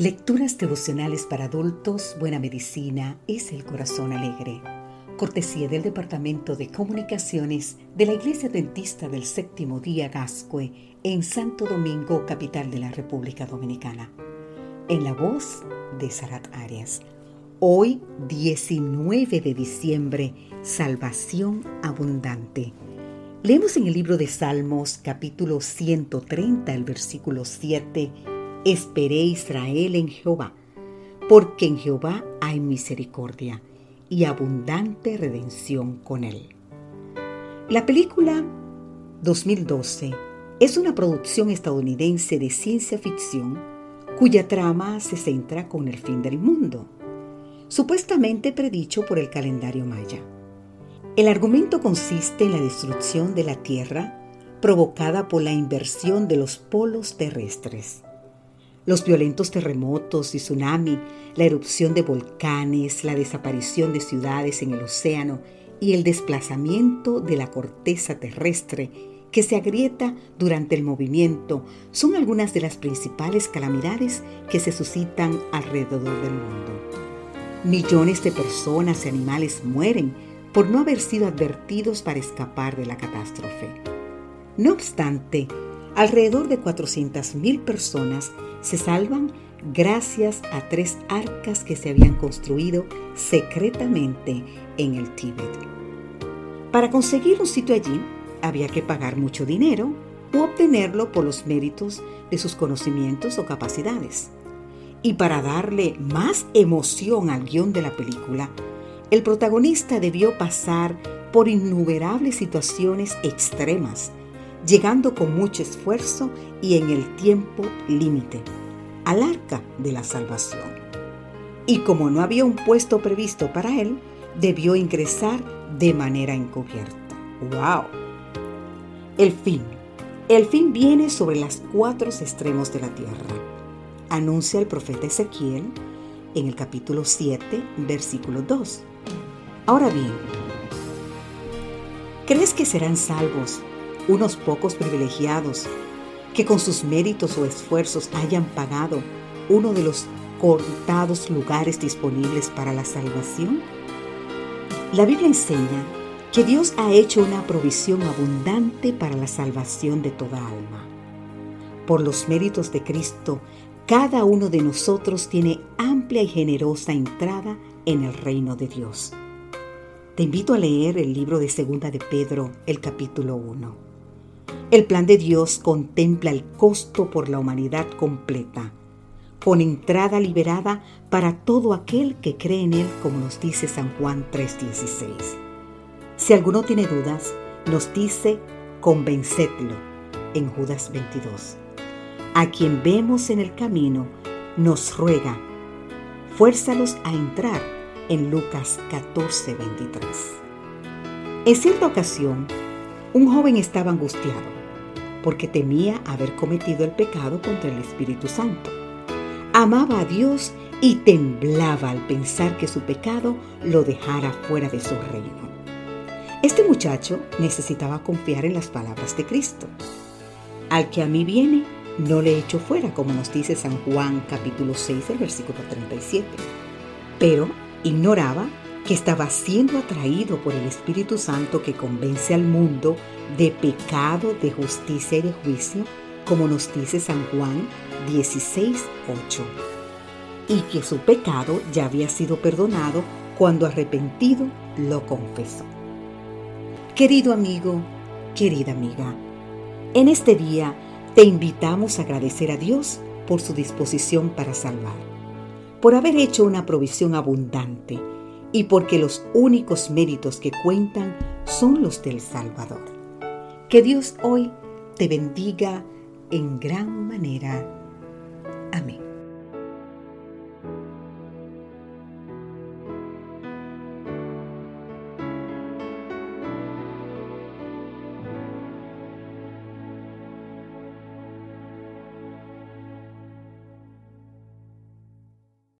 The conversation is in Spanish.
Lecturas devocionales para adultos, Buena Medicina es el Corazón Alegre. Cortesía del Departamento de Comunicaciones de la Iglesia Dentista del Séptimo Día Gascue en Santo Domingo, capital de la República Dominicana. En la voz de Sarat Arias. Hoy, 19 de diciembre, Salvación Abundante. Leemos en el libro de Salmos, capítulo 130, el versículo 7 Esperé Israel en Jehová, porque en Jehová hay misericordia y abundante redención con él. La película 2012 es una producción estadounidense de ciencia ficción cuya trama se centra con el fin del mundo, supuestamente predicho por el calendario maya. El argumento consiste en la destrucción de la Tierra provocada por la inversión de los polos terrestres. Los violentos terremotos y tsunami, la erupción de volcanes, la desaparición de ciudades en el océano y el desplazamiento de la corteza terrestre que se agrieta durante el movimiento son algunas de las principales calamidades que se suscitan alrededor del mundo. Millones de personas y animales mueren por no haber sido advertidos para escapar de la catástrofe. No obstante, alrededor de 400.000 personas se salvan gracias a tres arcas que se habían construido secretamente en el Tíbet. Para conseguir un sitio allí había que pagar mucho dinero o obtenerlo por los méritos de sus conocimientos o capacidades. Y para darle más emoción al guion de la película, el protagonista debió pasar por innumerables situaciones extremas llegando con mucho esfuerzo y en el tiempo límite al arca de la salvación. Y como no había un puesto previsto para él, debió ingresar de manera encubierta. ¡Wow! El fin. El fin viene sobre las cuatro extremos de la tierra. Anuncia el profeta Ezequiel en el capítulo 7, versículo 2. Ahora bien, ¿crees que serán salvos unos pocos privilegiados que con sus méritos o esfuerzos hayan pagado uno de los contados lugares disponibles para la salvación? La Biblia enseña que Dios ha hecho una provisión abundante para la salvación de toda alma. Por los méritos de Cristo, cada uno de nosotros tiene amplia y generosa entrada en el reino de Dios. Te invito a leer el libro de Segunda de Pedro, el capítulo 1. El plan de Dios contempla el costo por la humanidad completa, con entrada liberada para todo aquel que cree en Él, como nos dice San Juan 3:16. Si alguno tiene dudas, nos dice, convencedlo en Judas 22. A quien vemos en el camino, nos ruega, fuérzalos a entrar en Lucas 14:23. En cierta ocasión, un joven estaba angustiado porque temía haber cometido el pecado contra el Espíritu Santo. Amaba a Dios y temblaba al pensar que su pecado lo dejara fuera de su reino. Este muchacho necesitaba confiar en las palabras de Cristo. Al que a mí viene, no le echo fuera, como nos dice San Juan capítulo 6, el versículo 37. Pero ignoraba que estaba siendo atraído por el Espíritu Santo que convence al mundo de pecado, de justicia y de juicio, como nos dice San Juan 16, 8. Y que su pecado ya había sido perdonado cuando arrepentido lo confesó. Querido amigo, querida amiga, en este día te invitamos a agradecer a Dios por su disposición para salvar, por haber hecho una provisión abundante y porque los únicos méritos que cuentan son los del Salvador. Que Dios hoy te bendiga en gran manera.